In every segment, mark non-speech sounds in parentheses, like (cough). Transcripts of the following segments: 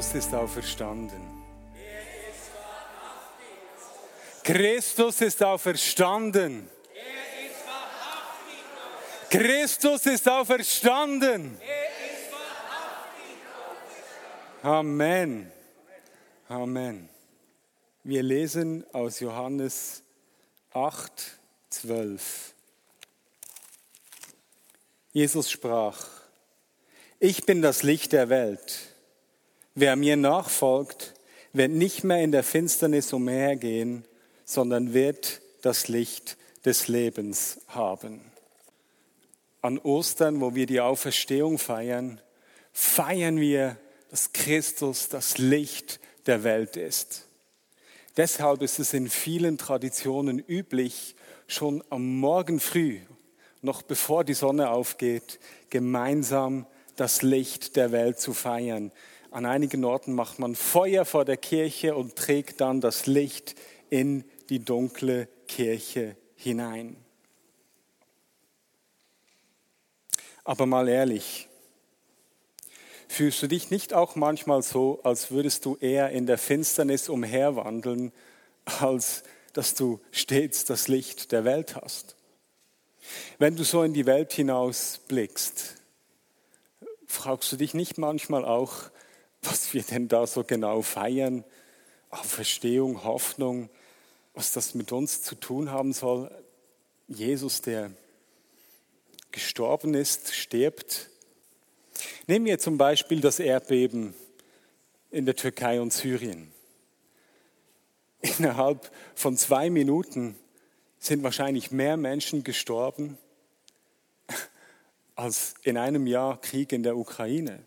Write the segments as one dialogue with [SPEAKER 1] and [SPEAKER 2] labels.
[SPEAKER 1] Christus ist auferstanden. Christus ist auferstanden. Christus ist auferstanden. Amen. Amen. Wir lesen aus Johannes 8, 12. Jesus sprach, ich bin das Licht der Welt. Wer mir nachfolgt, wird nicht mehr in der Finsternis umhergehen, sondern wird das Licht des Lebens haben. An Ostern, wo wir die Auferstehung feiern, feiern wir, dass Christus das Licht der Welt ist. Deshalb ist es in vielen Traditionen üblich, schon am Morgen früh, noch bevor die Sonne aufgeht, gemeinsam das Licht der Welt zu feiern. An einigen Orten macht man Feuer vor der Kirche und trägt dann das Licht in die dunkle Kirche hinein. Aber mal ehrlich, fühlst du dich nicht auch manchmal so, als würdest du eher in der Finsternis umherwandeln, als dass du stets das Licht der Welt hast? Wenn du so in die Welt hinaus blickst, fragst du dich nicht manchmal auch, was wir denn da so genau feiern, Auferstehung, Hoffnung, was das mit uns zu tun haben soll. Jesus, der gestorben ist, stirbt. Nehmen wir zum Beispiel das Erdbeben in der Türkei und Syrien. Innerhalb von zwei Minuten sind wahrscheinlich mehr Menschen gestorben als in einem Jahr Krieg in der Ukraine.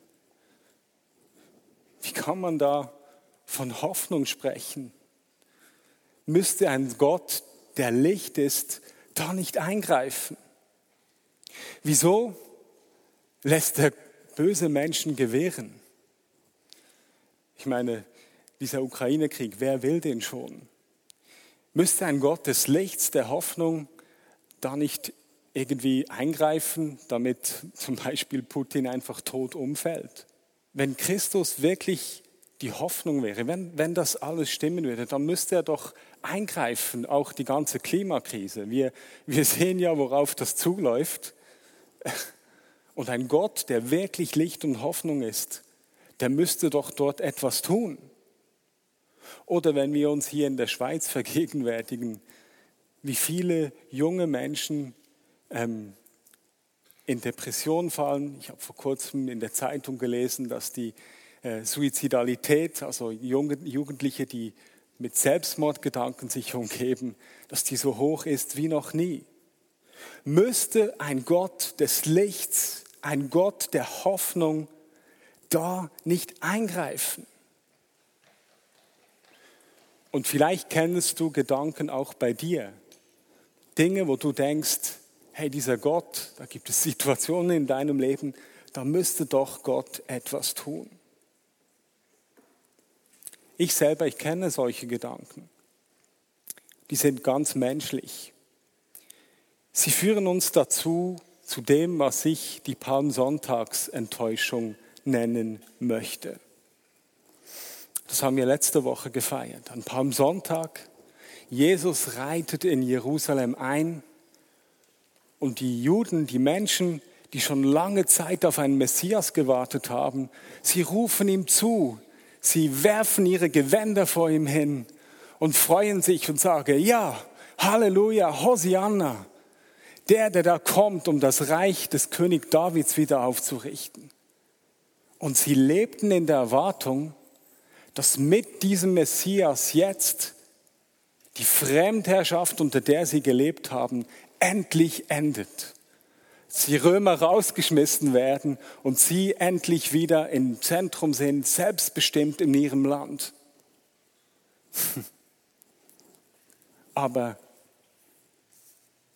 [SPEAKER 1] Wie kann man da von Hoffnung sprechen? Müsste ein Gott, der Licht ist, da nicht eingreifen? Wieso lässt er böse Menschen gewähren? Ich meine, dieser Ukraine-Krieg, wer will den schon? Müsste ein Gott des Lichts, der Hoffnung, da nicht irgendwie eingreifen, damit zum Beispiel Putin einfach tot umfällt? Wenn Christus wirklich die Hoffnung wäre, wenn, wenn das alles stimmen würde, dann müsste er doch eingreifen, auch die ganze Klimakrise. Wir, wir sehen ja, worauf das zuläuft. Und ein Gott, der wirklich Licht und Hoffnung ist, der müsste doch dort etwas tun. Oder wenn wir uns hier in der Schweiz vergegenwärtigen, wie viele junge Menschen ähm, in Depression fallen. Ich habe vor kurzem in der Zeitung gelesen, dass die äh, Suizidalität, also Jugendliche, die mit Selbstmordgedanken sich umgeben, dass die so hoch ist wie noch nie. Müsste ein Gott des Lichts, ein Gott der Hoffnung da nicht eingreifen? Und vielleicht kennst du Gedanken auch bei dir. Dinge, wo du denkst, hey, dieser Gott, da gibt es Situationen in deinem Leben, da müsste doch Gott etwas tun. Ich selber, ich kenne solche Gedanken. Die sind ganz menschlich. Sie führen uns dazu, zu dem, was ich die Palmsonntagsenttäuschung nennen möchte. Das haben wir letzte Woche gefeiert. An Palmsonntag, Jesus reitet in Jerusalem ein und die Juden, die Menschen, die schon lange Zeit auf einen Messias gewartet haben, sie rufen ihm zu, sie werfen ihre Gewänder vor ihm hin und freuen sich und sagen, ja, Halleluja, Hosianna, der, der da kommt, um das Reich des König Davids wieder aufzurichten. Und sie lebten in der Erwartung, dass mit diesem Messias jetzt die Fremdherrschaft, unter der sie gelebt haben, endlich endet. die Römer rausgeschmissen werden und sie endlich wieder im Zentrum sind, selbstbestimmt in ihrem Land. (laughs) Aber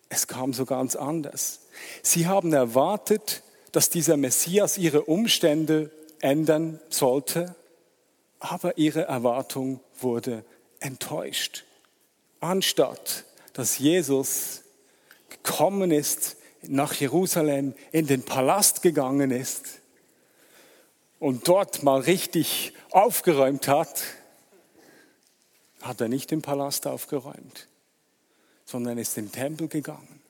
[SPEAKER 1] es kam so ganz anders. Sie haben erwartet, dass dieser Messias ihre Umstände ändern sollte, aber ihre Erwartung wurde enttäuscht. Anstatt dass Jesus gekommen ist, nach Jerusalem, in den Palast gegangen ist und dort mal richtig aufgeräumt hat, hat er nicht den Palast aufgeräumt, sondern ist in den Tempel gegangen.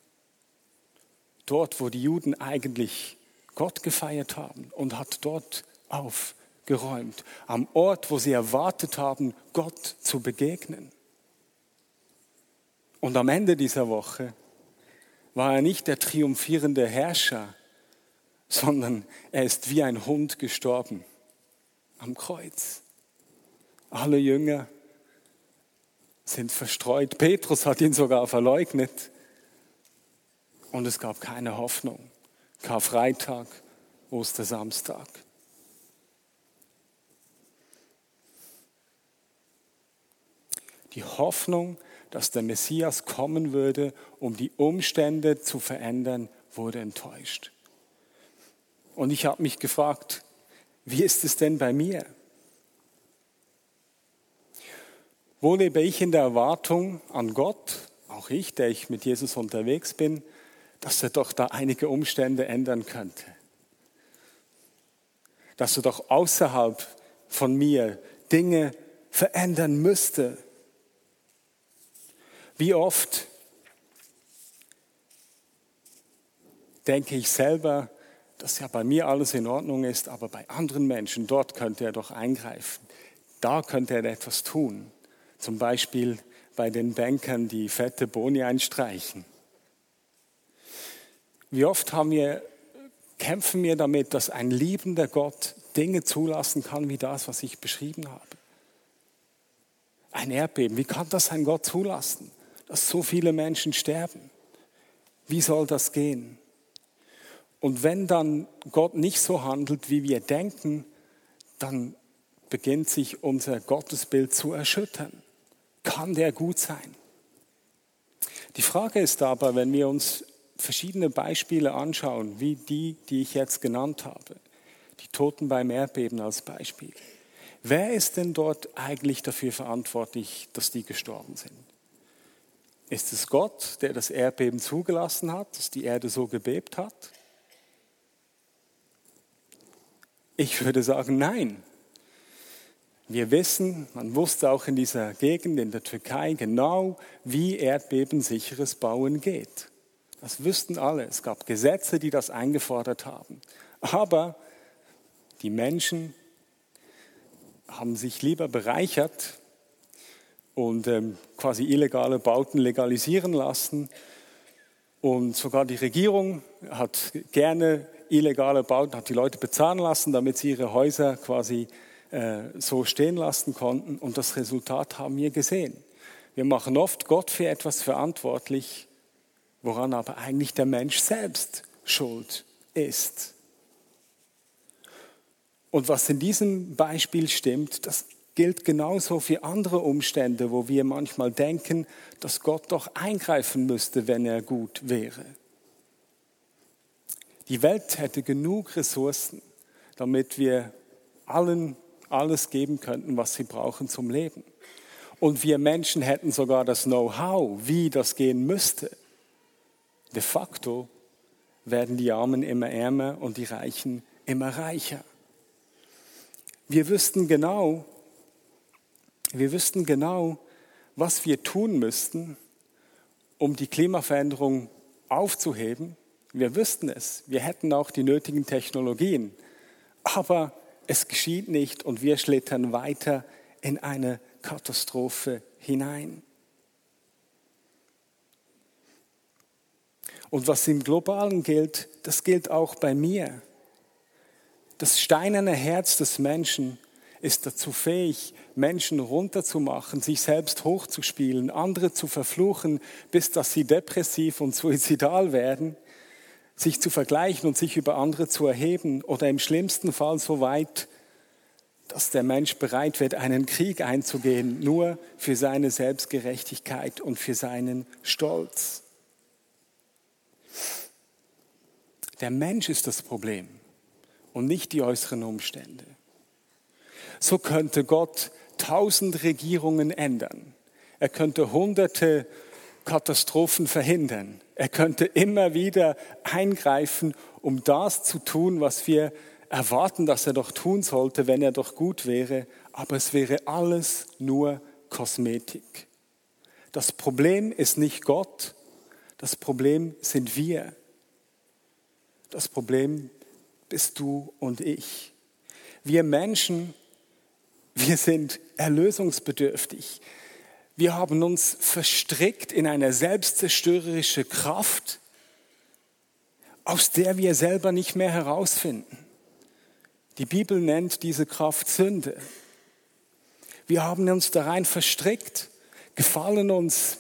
[SPEAKER 1] Dort, wo die Juden eigentlich Gott gefeiert haben und hat dort aufgeräumt. Am Ort, wo sie erwartet haben, Gott zu begegnen. Und am Ende dieser Woche war er nicht der triumphierende Herrscher, sondern er ist wie ein Hund gestorben am Kreuz. Alle Jünger sind verstreut. Petrus hat ihn sogar verleugnet. Und es gab keine Hoffnung. Karfreitag, Ostersamstag. Die Hoffnung dass der Messias kommen würde, um die Umstände zu verändern, wurde enttäuscht. Und ich habe mich gefragt, wie ist es denn bei mir? Wo lebe ich in der Erwartung an Gott, auch ich, der ich mit Jesus unterwegs bin, dass er doch da einige Umstände ändern könnte? Dass er doch außerhalb von mir Dinge verändern müsste, wie oft denke ich selber, dass ja bei mir alles in Ordnung ist, aber bei anderen Menschen, dort könnte er doch eingreifen. Da könnte er etwas tun. Zum Beispiel bei den Bankern, die fette Boni einstreichen. Wie oft wir, kämpfen wir damit, dass ein liebender Gott Dinge zulassen kann, wie das, was ich beschrieben habe. Ein Erdbeben, wie kann das ein Gott zulassen? Dass so viele Menschen sterben. Wie soll das gehen? Und wenn dann Gott nicht so handelt, wie wir denken, dann beginnt sich unser Gottesbild zu erschüttern. Kann der gut sein? Die Frage ist aber, wenn wir uns verschiedene Beispiele anschauen, wie die, die ich jetzt genannt habe, die Toten beim Erdbeben als Beispiel, wer ist denn dort eigentlich dafür verantwortlich, dass die gestorben sind? Ist es Gott, der das Erdbeben zugelassen hat, dass die Erde so gebebt hat? Ich würde sagen, nein. Wir wissen, man wusste auch in dieser Gegend in der Türkei genau, wie erdbebensicheres Bauen geht. Das wüssten alle. Es gab Gesetze, die das eingefordert haben. Aber die Menschen haben sich lieber bereichert und ähm, quasi illegale Bauten legalisieren lassen. Und sogar die Regierung hat gerne illegale Bauten, hat die Leute bezahlen lassen, damit sie ihre Häuser quasi äh, so stehen lassen konnten. Und das Resultat haben wir gesehen. Wir machen oft Gott für etwas verantwortlich, woran aber eigentlich der Mensch selbst schuld ist. Und was in diesem Beispiel stimmt, das gilt genauso für andere Umstände, wo wir manchmal denken, dass Gott doch eingreifen müsste, wenn er gut wäre. Die Welt hätte genug Ressourcen, damit wir allen alles geben könnten, was sie brauchen zum Leben. Und wir Menschen hätten sogar das Know-how, wie das gehen müsste. De facto werden die Armen immer ärmer und die Reichen immer reicher. Wir wüssten genau, wir wüssten genau, was wir tun müssten, um die Klimaveränderung aufzuheben. Wir wüssten es. Wir hätten auch die nötigen Technologien. Aber es geschieht nicht und wir schlittern weiter in eine Katastrophe hinein. Und was im Globalen gilt, das gilt auch bei mir. Das steinerne Herz des Menschen ist dazu fähig, Menschen runterzumachen, sich selbst hochzuspielen, andere zu verfluchen, bis dass sie depressiv und suizidal werden. sich zu vergleichen und sich über andere zu erheben oder im schlimmsten Fall so weit, dass der Mensch bereit wird, einen Krieg einzugehen, nur für seine Selbstgerechtigkeit und für seinen Stolz. Der Mensch ist das Problem und nicht die äußeren Umstände. So könnte Gott tausend Regierungen ändern. Er könnte hunderte Katastrophen verhindern. Er könnte immer wieder eingreifen, um das zu tun, was wir erwarten, dass er doch tun sollte, wenn er doch gut wäre. Aber es wäre alles nur Kosmetik. Das Problem ist nicht Gott, das Problem sind wir. Das Problem bist du und ich. Wir Menschen, wir sind erlösungsbedürftig. Wir haben uns verstrickt in eine selbstzerstörerische Kraft, aus der wir selber nicht mehr herausfinden. Die Bibel nennt diese Kraft Sünde. Wir haben uns da rein verstrickt, gefallen uns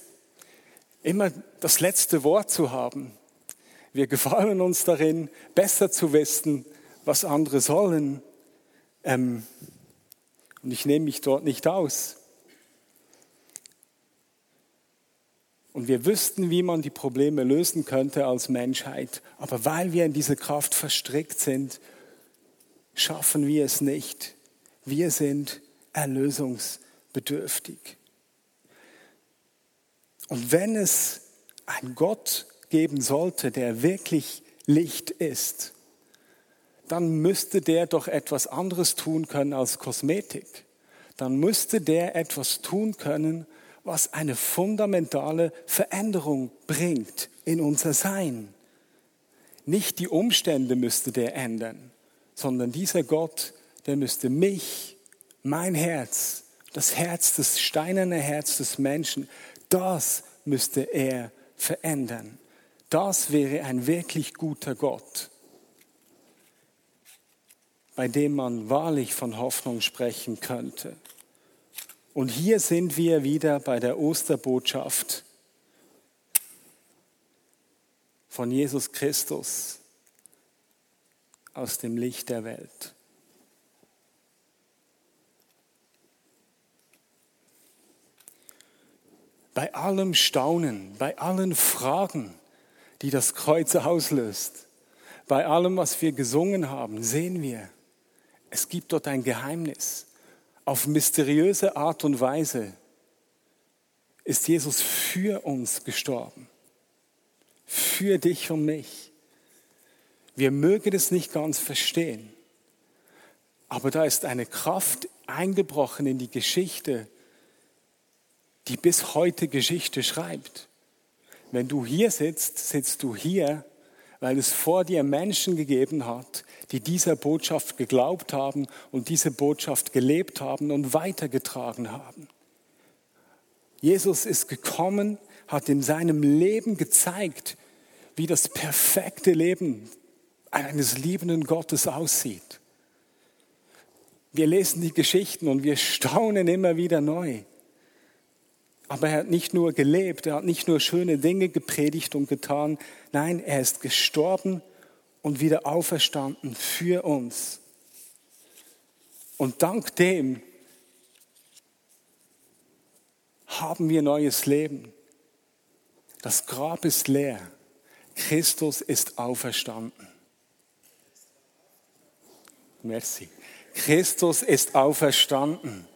[SPEAKER 1] immer das letzte Wort zu haben. Wir gefallen uns darin, besser zu wissen, was andere sollen. Ähm, und ich nehme mich dort nicht aus. Und wir wüssten, wie man die Probleme lösen könnte als Menschheit. Aber weil wir in diese Kraft verstrickt sind, schaffen wir es nicht. Wir sind erlösungsbedürftig. Und wenn es einen Gott geben sollte, der wirklich Licht ist, dann müsste der doch etwas anderes tun können als Kosmetik. Dann müsste der etwas tun können, was eine fundamentale Veränderung bringt in unser Sein. Nicht die Umstände müsste der ändern, sondern dieser Gott, der müsste mich, mein Herz, das Herz, das steinerne Herz des Menschen, das müsste er verändern. Das wäre ein wirklich guter Gott, bei dem man wahrlich von Hoffnung sprechen könnte. Und hier sind wir wieder bei der Osterbotschaft von Jesus Christus aus dem Licht der Welt. Bei allem Staunen, bei allen Fragen, die das Kreuz auslöst, bei allem, was wir gesungen haben, sehen wir, es gibt dort ein Geheimnis auf mysteriöse Art und Weise ist Jesus für uns gestorben. Für dich und mich. Wir mögen es nicht ganz verstehen. Aber da ist eine Kraft eingebrochen in die Geschichte, die bis heute Geschichte schreibt. Wenn du hier sitzt, sitzt du hier, weil es vor dir Menschen gegeben hat, die dieser Botschaft geglaubt haben und diese Botschaft gelebt haben und weitergetragen haben. Jesus ist gekommen, hat in seinem Leben gezeigt, wie das perfekte Leben eines liebenden Gottes aussieht. Wir lesen die Geschichten und wir staunen immer wieder neu. Aber er hat nicht nur gelebt, er hat nicht nur schöne Dinge gepredigt und getan, nein, er ist gestorben und wieder auferstanden für uns. Und dank dem haben wir neues Leben. Das Grab ist leer. Christus ist auferstanden. Merci. Christus ist auferstanden.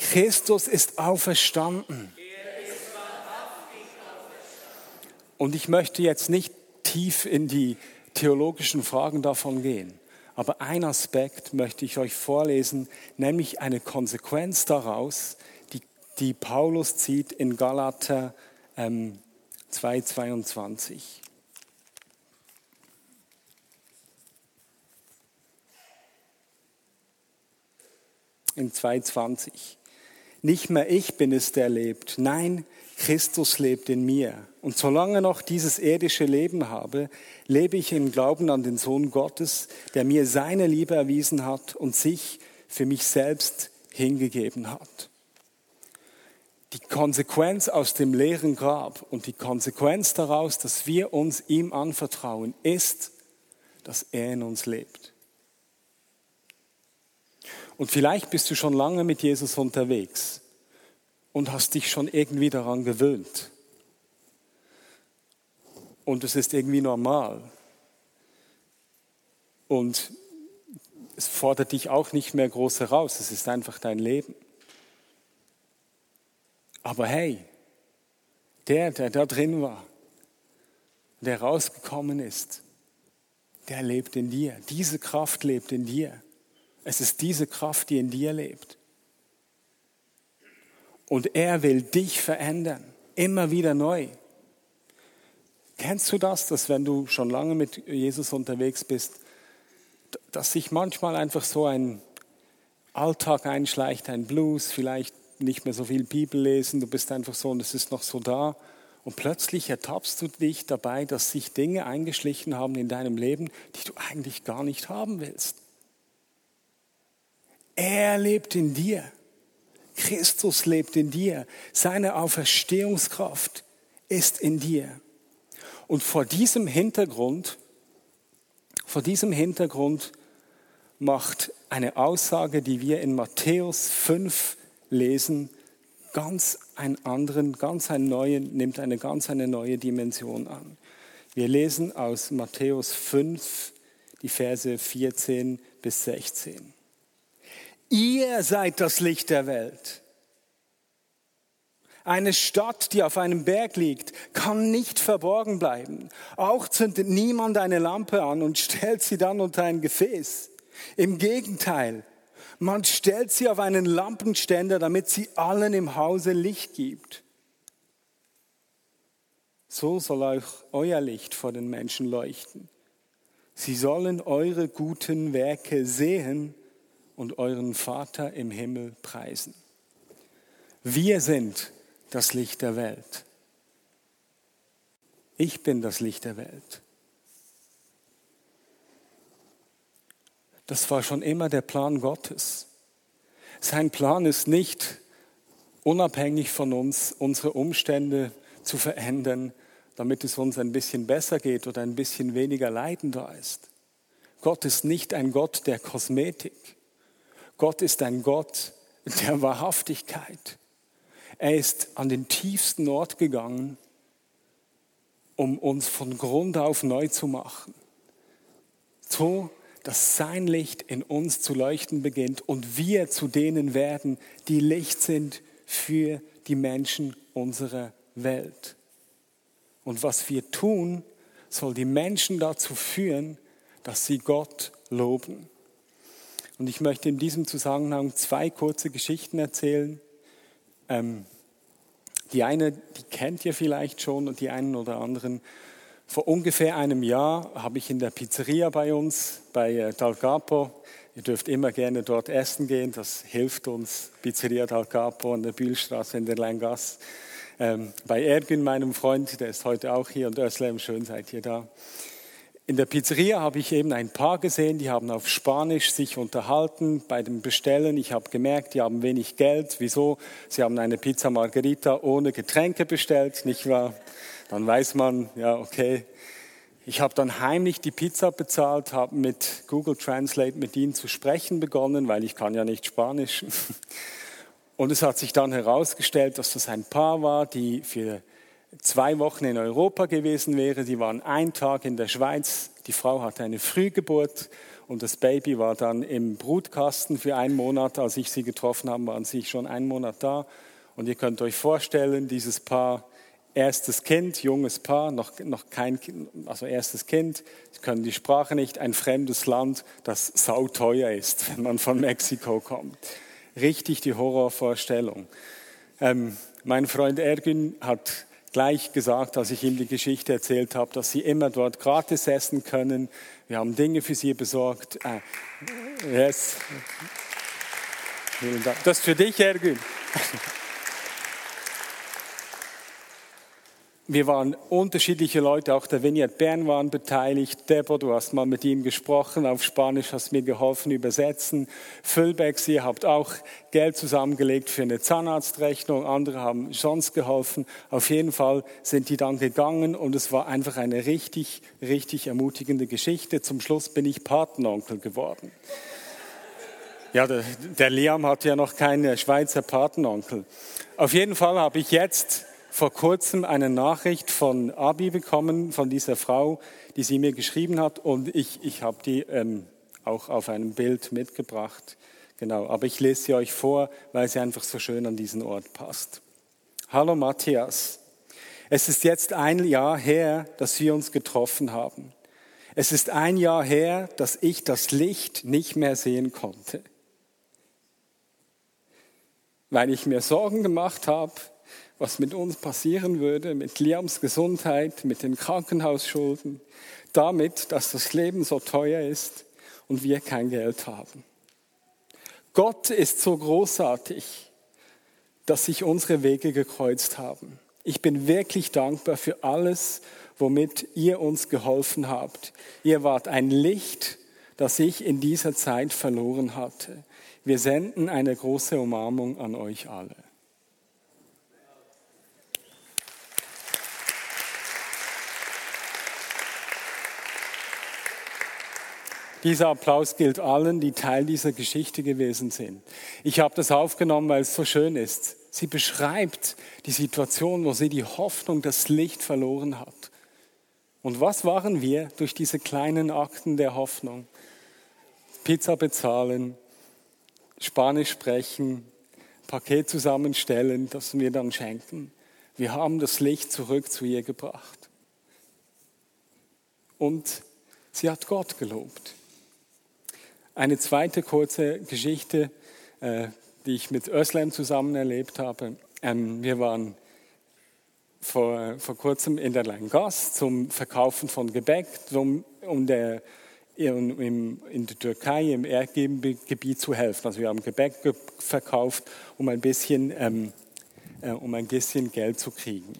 [SPEAKER 1] Christus ist auferstanden. Und ich möchte jetzt nicht tief in die theologischen Fragen davon gehen. Aber ein Aspekt möchte ich euch vorlesen, nämlich eine Konsequenz daraus, die, die Paulus zieht in Galater ähm, 2,22. In 2,20. Nicht mehr ich bin es, der lebt. Nein, Christus lebt in mir. Und solange noch dieses irdische Leben habe, lebe ich im Glauben an den Sohn Gottes, der mir seine Liebe erwiesen hat und sich für mich selbst hingegeben hat. die Konsequenz aus dem leeren Grab und die Konsequenz daraus, dass wir uns ihm anvertrauen, ist, dass er in uns lebt. Und vielleicht bist du schon lange mit Jesus unterwegs und hast dich schon irgendwie daran gewöhnt. Und es ist irgendwie normal. Und es fordert dich auch nicht mehr groß heraus, es ist einfach dein Leben. Aber hey, der, der da drin war, der rausgekommen ist, der lebt in dir. Diese Kraft lebt in dir. Es ist diese Kraft, die in dir lebt. Und er will dich verändern, immer wieder neu. Kennst du das, dass wenn du schon lange mit Jesus unterwegs bist, dass sich manchmal einfach so ein Alltag einschleicht, ein Blues, vielleicht nicht mehr so viel Bibel lesen, du bist einfach so und es ist noch so da. Und plötzlich ertappst du dich dabei, dass sich Dinge eingeschlichen haben in deinem Leben, die du eigentlich gar nicht haben willst. Er lebt in dir. Christus lebt in dir. Seine Auferstehungskraft ist in dir. Und vor diesem Hintergrund, vor diesem Hintergrund macht eine Aussage, die wir in Matthäus 5 lesen, ganz einen anderen, ganz einen neuen, nimmt eine ganz eine neue Dimension an. Wir lesen aus Matthäus 5 die Verse 14 bis 16. Ihr seid das Licht der Welt. Eine Stadt, die auf einem Berg liegt, kann nicht verborgen bleiben. Auch zündet niemand eine Lampe an und stellt sie dann unter ein Gefäß. Im Gegenteil, man stellt sie auf einen Lampenständer, damit sie allen im Hause Licht gibt. So soll euch euer Licht vor den Menschen leuchten. Sie sollen eure guten Werke sehen und euren Vater im Himmel preisen. Wir sind das Licht der Welt. Ich bin das Licht der Welt. Das war schon immer der Plan Gottes. Sein Plan ist nicht, unabhängig von uns unsere Umstände zu verändern, damit es uns ein bisschen besser geht oder ein bisschen weniger Leiden da ist. Gott ist nicht ein Gott der Kosmetik. Gott ist ein Gott der Wahrhaftigkeit. Er ist an den tiefsten Ort gegangen, um uns von Grund auf neu zu machen. So, dass sein Licht in uns zu leuchten beginnt und wir zu denen werden, die Licht sind für die Menschen unserer Welt. Und was wir tun, soll die Menschen dazu führen, dass sie Gott loben. Und ich möchte in diesem Zusammenhang zwei kurze Geschichten erzählen. Ähm, die eine, die kennt ihr vielleicht schon und die einen oder anderen. Vor ungefähr einem Jahr habe ich in der Pizzeria bei uns, bei äh, Dal Capo, ihr dürft immer gerne dort essen gehen, das hilft uns, Pizzeria Dal Capo an der Bühlstraße in der Leingasse. Ähm, bei Ergün, meinem Freund, der ist heute auch hier und Özlem, schön seid ihr da. In der Pizzeria habe ich eben ein Paar gesehen, die haben auf Spanisch sich unterhalten bei dem Bestellen. Ich habe gemerkt, die haben wenig Geld. Wieso? Sie haben eine Pizza Margherita ohne Getränke bestellt, nicht wahr? Dann weiß man, ja, okay. Ich habe dann heimlich die Pizza bezahlt, habe mit Google Translate mit ihnen zu sprechen begonnen, weil ich kann ja nicht Spanisch. (laughs) Und es hat sich dann herausgestellt, dass das ein Paar war, die für zwei Wochen in Europa gewesen wäre. Sie waren einen Tag in der Schweiz. Die Frau hatte eine Frühgeburt und das Baby war dann im Brutkasten für einen Monat. Als ich sie getroffen habe, waren sie schon einen Monat da. Und ihr könnt euch vorstellen, dieses Paar, erstes Kind, junges Paar, noch, noch kein, also erstes Kind, sie können die Sprache nicht, ein fremdes Land, das sauteuer ist, (laughs) wenn man von Mexiko kommt. Richtig die Horrorvorstellung. Ähm, mein Freund Ergün hat gleich gesagt, als ich ihm die Geschichte erzählt habe, dass sie immer dort gratis essen können. Wir haben Dinge für sie besorgt. Äh, yes. Vielen Dank. Das ist für dich, Ergün. Wir waren unterschiedliche Leute, auch der Vignette Bern waren beteiligt. Debo, du hast mal mit ihm gesprochen, auf Spanisch hast mir geholfen übersetzen. Füllbecks, ihr habt auch Geld zusammengelegt für eine Zahnarztrechnung, andere haben sonst geholfen. Auf jeden Fall sind die dann gegangen und es war einfach eine richtig, richtig ermutigende Geschichte. Zum Schluss bin ich Patenonkel geworden. Ja, der, der Liam hat ja noch keinen Schweizer Patenonkel. Auf jeden Fall habe ich jetzt vor kurzem eine Nachricht von Abi bekommen, von dieser Frau, die sie mir geschrieben hat. Und ich, ich habe die ähm, auch auf einem Bild mitgebracht. Genau, aber ich lese sie euch vor, weil sie einfach so schön an diesen Ort passt. Hallo Matthias, es ist jetzt ein Jahr her, dass wir uns getroffen haben. Es ist ein Jahr her, dass ich das Licht nicht mehr sehen konnte, weil ich mir Sorgen gemacht habe, was mit uns passieren würde, mit Liams Gesundheit, mit den Krankenhausschulden, damit, dass das Leben so teuer ist und wir kein Geld haben. Gott ist so großartig, dass sich unsere Wege gekreuzt haben. Ich bin wirklich dankbar für alles, womit ihr uns geholfen habt. Ihr wart ein Licht, das ich in dieser Zeit verloren hatte. Wir senden eine große Umarmung an euch alle. Dieser Applaus gilt allen, die Teil dieser Geschichte gewesen sind. Ich habe das aufgenommen, weil es so schön ist. Sie beschreibt die Situation, wo sie die Hoffnung, das Licht verloren hat. Und was waren wir durch diese kleinen Akten der Hoffnung? Pizza bezahlen, Spanisch sprechen, Paket zusammenstellen, das wir dann schenken. Wir haben das Licht zurück zu ihr gebracht. Und sie hat Gott gelobt. Eine zweite kurze Geschichte, äh, die ich mit Özlem zusammen erlebt habe. Ähm, wir waren vor, vor kurzem in der Langas zum Verkaufen von Gebäck, um, um der, in, in der Türkei im Erdgebiet zu helfen. Also wir haben Gebäck verkauft, um ein bisschen, ähm, äh, um ein bisschen Geld zu kriegen.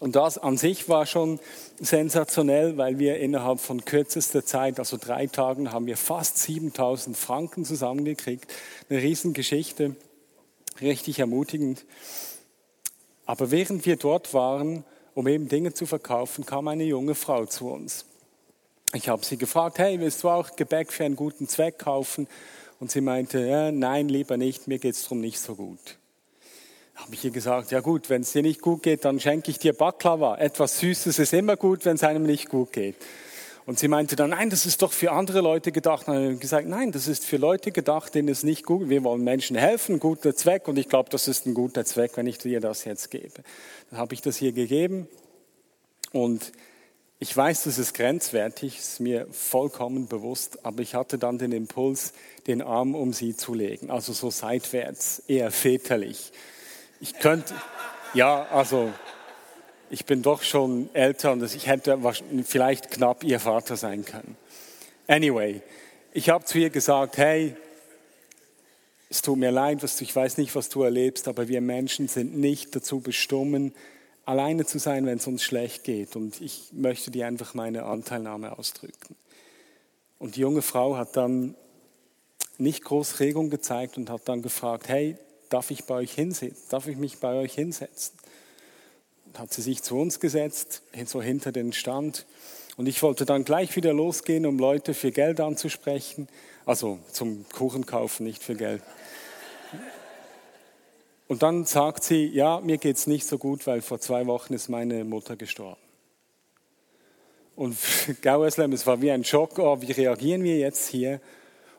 [SPEAKER 1] Und das an sich war schon sensationell, weil wir innerhalb von kürzester Zeit, also drei Tagen, haben wir fast 7000 Franken zusammengekriegt. Eine Riesengeschichte, richtig ermutigend. Aber während wir dort waren, um eben Dinge zu verkaufen, kam eine junge Frau zu uns. Ich habe sie gefragt, hey, willst du auch Gebäck für einen guten Zweck kaufen? Und sie meinte, ja, nein, lieber nicht, mir geht's drum nicht so gut habe ich ihr gesagt, ja gut, wenn es dir nicht gut geht, dann schenke ich dir Baklava. Etwas Süßes ist immer gut, wenn es einem nicht gut geht. Und sie meinte dann, nein, das ist doch für andere Leute gedacht. Und dann habe ich gesagt, nein, das ist für Leute gedacht, denen es nicht gut geht. Wir wollen Menschen helfen, guter Zweck. Und ich glaube, das ist ein guter Zweck, wenn ich dir das jetzt gebe. Dann habe ich das hier gegeben. Und ich weiß, das ist grenzwertig, ist mir vollkommen bewusst. Aber ich hatte dann den Impuls, den Arm um sie zu legen. Also so seitwärts, eher väterlich. Ich könnte, ja, also ich bin doch schon älter und ich hätte vielleicht knapp ihr Vater sein können. Anyway, ich habe zu ihr gesagt, hey, es tut mir leid, was du, ich weiß nicht, was du erlebst, aber wir Menschen sind nicht dazu bestimmt, alleine zu sein, wenn es uns schlecht geht. Und ich möchte dir einfach meine Anteilnahme ausdrücken. Und die junge Frau hat dann nicht groß Regung gezeigt und hat dann gefragt, hey, darf ich bei euch hinsetzen? Darf ich mich bei euch hinsetzen? Hat sie sich zu uns gesetzt, so hinter den Stand. Und ich wollte dann gleich wieder losgehen, um Leute für Geld anzusprechen. Also zum Kuchen kaufen, nicht für Geld. Und dann sagt sie, ja, mir geht's nicht so gut, weil vor zwei Wochen ist meine Mutter gestorben. Und (laughs) Gaueslem, es war wie ein Schock, oh, wie reagieren wir jetzt hier?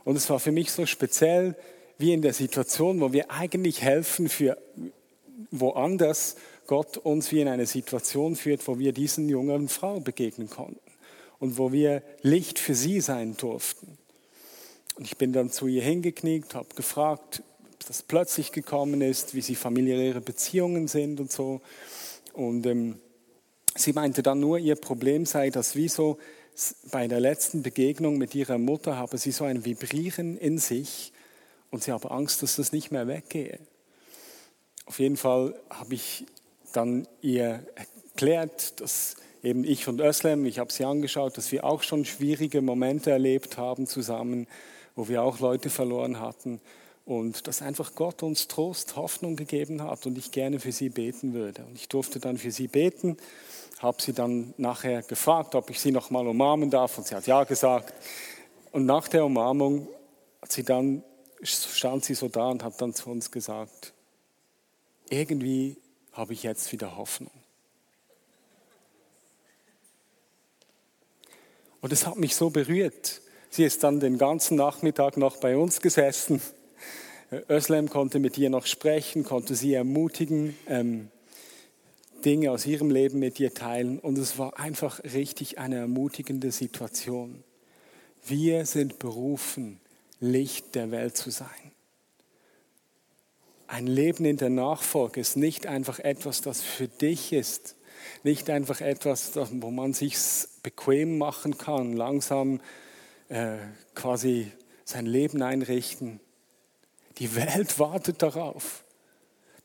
[SPEAKER 1] Und es war für mich so speziell, wie in der Situation, wo wir eigentlich helfen für woanders, Gott uns wie in eine Situation führt, wo wir diesen jungen Frau begegnen konnten und wo wir Licht für sie sein durften. Und ich bin dann zu ihr hingekniet, habe gefragt, ob das plötzlich gekommen ist, wie sie familiäre Beziehungen sind und so. Und ähm, sie meinte dann nur, ihr Problem sei, dass wie so bei der letzten Begegnung mit ihrer Mutter habe sie so ein Vibrieren in sich, und sie haben Angst, dass das nicht mehr weggehe. auf jeden Fall habe ich dann ihr erklärt, dass eben ich und Özlem, ich habe sie angeschaut, dass wir auch schon schwierige Momente erlebt haben zusammen, wo wir auch Leute verloren hatten und dass einfach Gott uns Trost, Hoffnung gegeben hat und ich gerne für sie beten würde. Und ich durfte dann für sie beten, habe sie dann nachher gefragt, ob ich sie noch mal umarmen darf und sie hat ja gesagt. Und nach der Umarmung hat sie dann stand sie so da und hat dann zu uns gesagt, irgendwie habe ich jetzt wieder Hoffnung. Und es hat mich so berührt. Sie ist dann den ganzen Nachmittag noch bei uns gesessen. Özlem konnte mit ihr noch sprechen, konnte sie ermutigen, ähm, Dinge aus ihrem Leben mit ihr teilen. Und es war einfach richtig eine ermutigende Situation. Wir sind berufen, Licht der Welt zu sein. Ein Leben in der Nachfolge ist nicht einfach etwas, das für dich ist, nicht einfach etwas, wo man sich bequem machen kann, langsam äh, quasi sein Leben einrichten. Die Welt wartet darauf,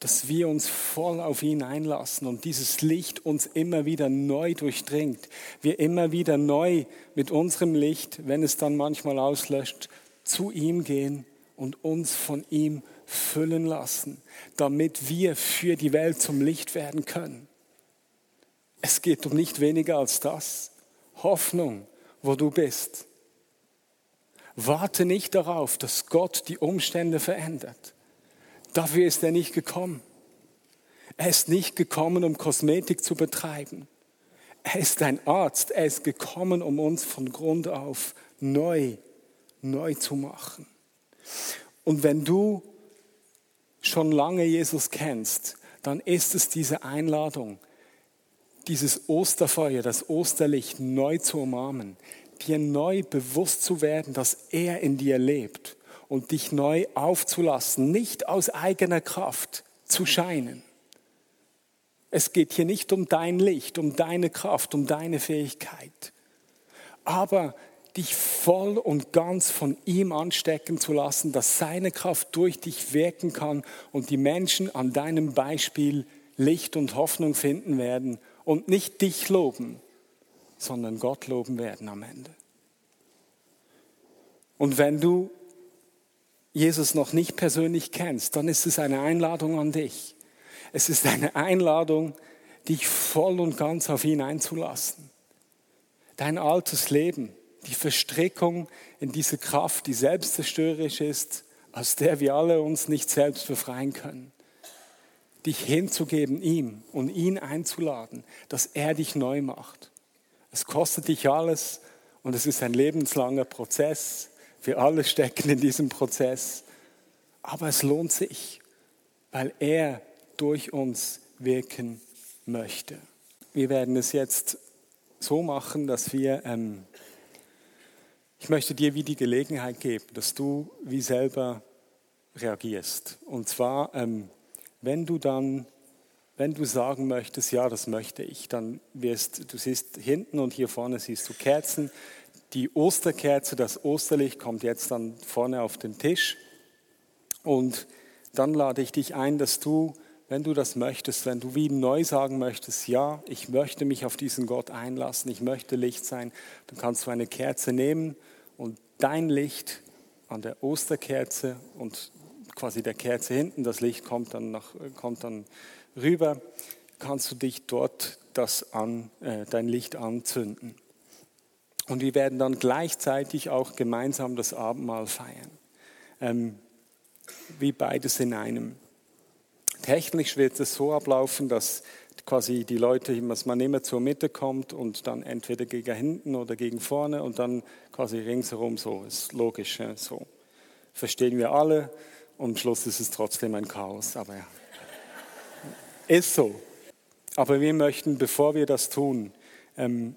[SPEAKER 1] dass wir uns voll auf ihn einlassen und dieses Licht uns immer wieder neu durchdringt. Wir immer wieder neu mit unserem Licht, wenn es dann manchmal auslöscht, zu ihm gehen und uns von ihm füllen lassen, damit wir für die Welt zum Licht werden können. Es geht um nicht weniger als das. Hoffnung, wo du bist. Warte nicht darauf, dass Gott die Umstände verändert. Dafür ist er nicht gekommen. Er ist nicht gekommen, um Kosmetik zu betreiben. Er ist ein Arzt. Er ist gekommen, um uns von Grund auf neu, neu zu machen. Und wenn du schon lange Jesus kennst, dann ist es diese Einladung, dieses Osterfeuer, das Osterlicht neu zu umarmen, dir neu bewusst zu werden, dass er in dir lebt und dich neu aufzulassen, nicht aus eigener Kraft zu scheinen. Es geht hier nicht um dein Licht, um deine Kraft, um deine Fähigkeit, aber dich voll und ganz von ihm anstecken zu lassen, dass seine Kraft durch dich wirken kann und die Menschen an deinem Beispiel Licht und Hoffnung finden werden und nicht dich loben, sondern Gott loben werden am Ende. Und wenn du Jesus noch nicht persönlich kennst, dann ist es eine Einladung an dich. Es ist eine Einladung, dich voll und ganz auf ihn einzulassen. Dein altes Leben, die Verstrickung in diese Kraft, die selbstzerstörerisch ist, aus der wir alle uns nicht selbst befreien können dich hinzugeben ihm und ihn einzuladen, dass er dich neu macht. Es kostet dich alles und es ist ein lebenslanger Prozess. Wir alle stecken in diesem Prozess. Aber es lohnt sich, weil er durch uns wirken möchte. Wir werden es jetzt so machen, dass wir, ähm, ich möchte dir wie die Gelegenheit geben, dass du wie selber reagierst. Und zwar ähm, wenn du dann, wenn du sagen möchtest, ja, das möchte ich, dann wirst du siehst hinten und hier vorne siehst du Kerzen. Die Osterkerze, das Osterlicht kommt jetzt dann vorne auf den Tisch. Und dann lade ich dich ein, dass du, wenn du das möchtest, wenn du wie neu sagen möchtest, ja, ich möchte mich auf diesen Gott einlassen, ich möchte Licht sein, dann kannst du eine Kerze nehmen und dein Licht an der Osterkerze und quasi der Kerze hinten, das Licht kommt dann, nach, kommt dann rüber, kannst du dich dort das an, äh, dein Licht anzünden. Und wir werden dann gleichzeitig auch gemeinsam das Abendmahl feiern. Ähm, wie beides in einem. Technisch wird es so ablaufen, dass quasi die Leute, dass man immer zur Mitte kommt und dann entweder gegen hinten oder gegen vorne und dann quasi ringsherum so. Ist logisch, so. Verstehen wir alle. Und am Schluss ist es trotzdem ein Chaos. Aber ja. Ist so. Aber wir möchten, bevor wir das tun, ähm,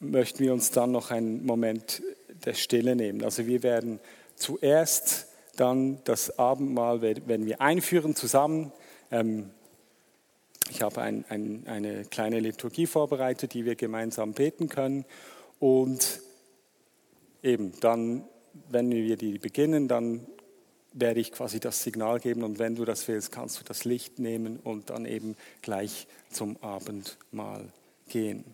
[SPEAKER 1] möchten wir uns dann noch einen Moment der Stille nehmen. Also wir werden zuerst dann das Abendmahl, wenn wir einführen zusammen. Ähm, ich habe ein, ein, eine kleine Liturgie vorbereitet, die wir gemeinsam beten können. Und eben dann, wenn wir die beginnen, dann werde ich quasi das Signal geben und wenn du das willst, kannst du das Licht nehmen und dann eben gleich zum Abendmahl gehen.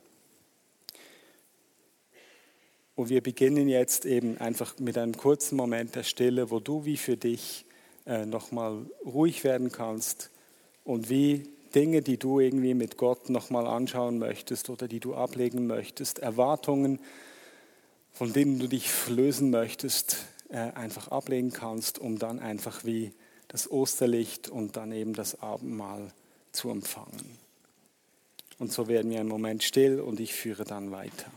[SPEAKER 1] Und wir beginnen jetzt eben einfach mit einem kurzen Moment der Stille, wo du wie für dich äh, nochmal ruhig werden kannst und wie Dinge, die du irgendwie mit Gott nochmal anschauen möchtest oder die du ablegen möchtest, Erwartungen, von denen du dich lösen möchtest, äh, einfach ablegen kannst, um dann einfach wie das Osterlicht und dann eben das Abendmahl zu empfangen. Und so werden wir einen Moment still und ich führe dann weiter.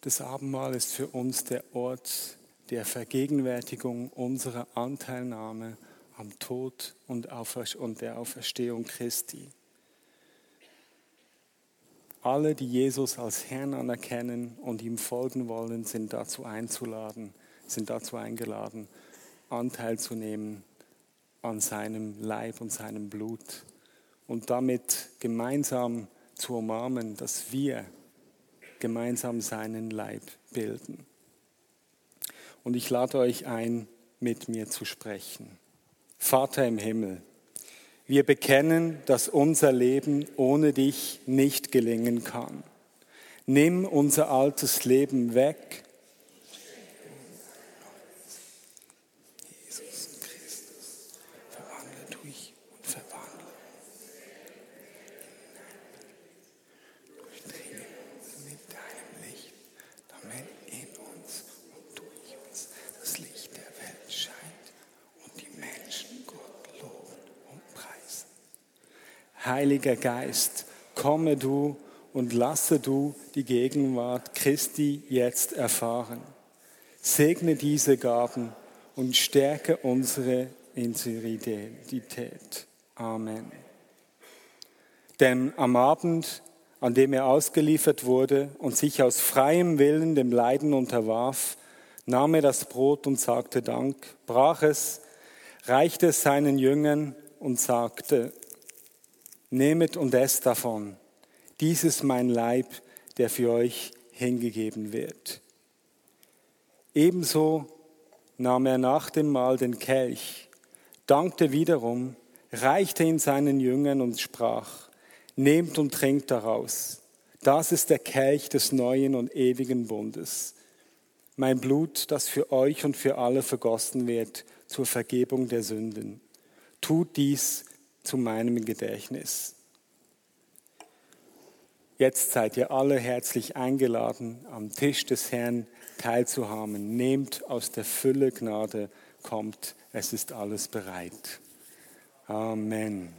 [SPEAKER 1] Das Abendmahl ist für uns der Ort der Vergegenwärtigung unserer Anteilnahme am Tod und der Auferstehung Christi. Alle, die Jesus als Herrn anerkennen und ihm folgen wollen, sind dazu einzuladen, sind dazu eingeladen, Anteil zu nehmen an seinem Leib und seinem Blut und damit gemeinsam zu umarmen, dass wir gemeinsam seinen Leib bilden. Und ich lade euch ein, mit mir zu sprechen. Vater im Himmel, wir bekennen, dass unser Leben ohne dich nicht gelingen kann. Nimm unser altes Leben weg Heiliger Geist, komme du und lasse du die Gegenwart Christi jetzt erfahren. Segne diese Gaben und stärke unsere Integrität. Amen. Denn am Abend, an dem er ausgeliefert wurde und sich aus freiem Willen dem Leiden unterwarf, nahm er das Brot und sagte Dank, brach es, reichte es seinen Jüngern und sagte, Nehmet und esst davon. Dies ist mein Leib, der für euch hingegeben wird. Ebenso nahm er nach dem Mahl den Kelch, dankte wiederum, reichte ihn seinen Jüngern und sprach, Nehmt und trinkt daraus. Das ist der Kelch des neuen und ewigen Bundes. Mein Blut, das für euch und für alle vergossen wird zur Vergebung der Sünden. Tut dies zu meinem Gedächtnis. Jetzt seid ihr alle herzlich eingeladen, am Tisch des Herrn teilzuhaben. Nehmt aus der Fülle Gnade, kommt, es ist alles bereit. Amen.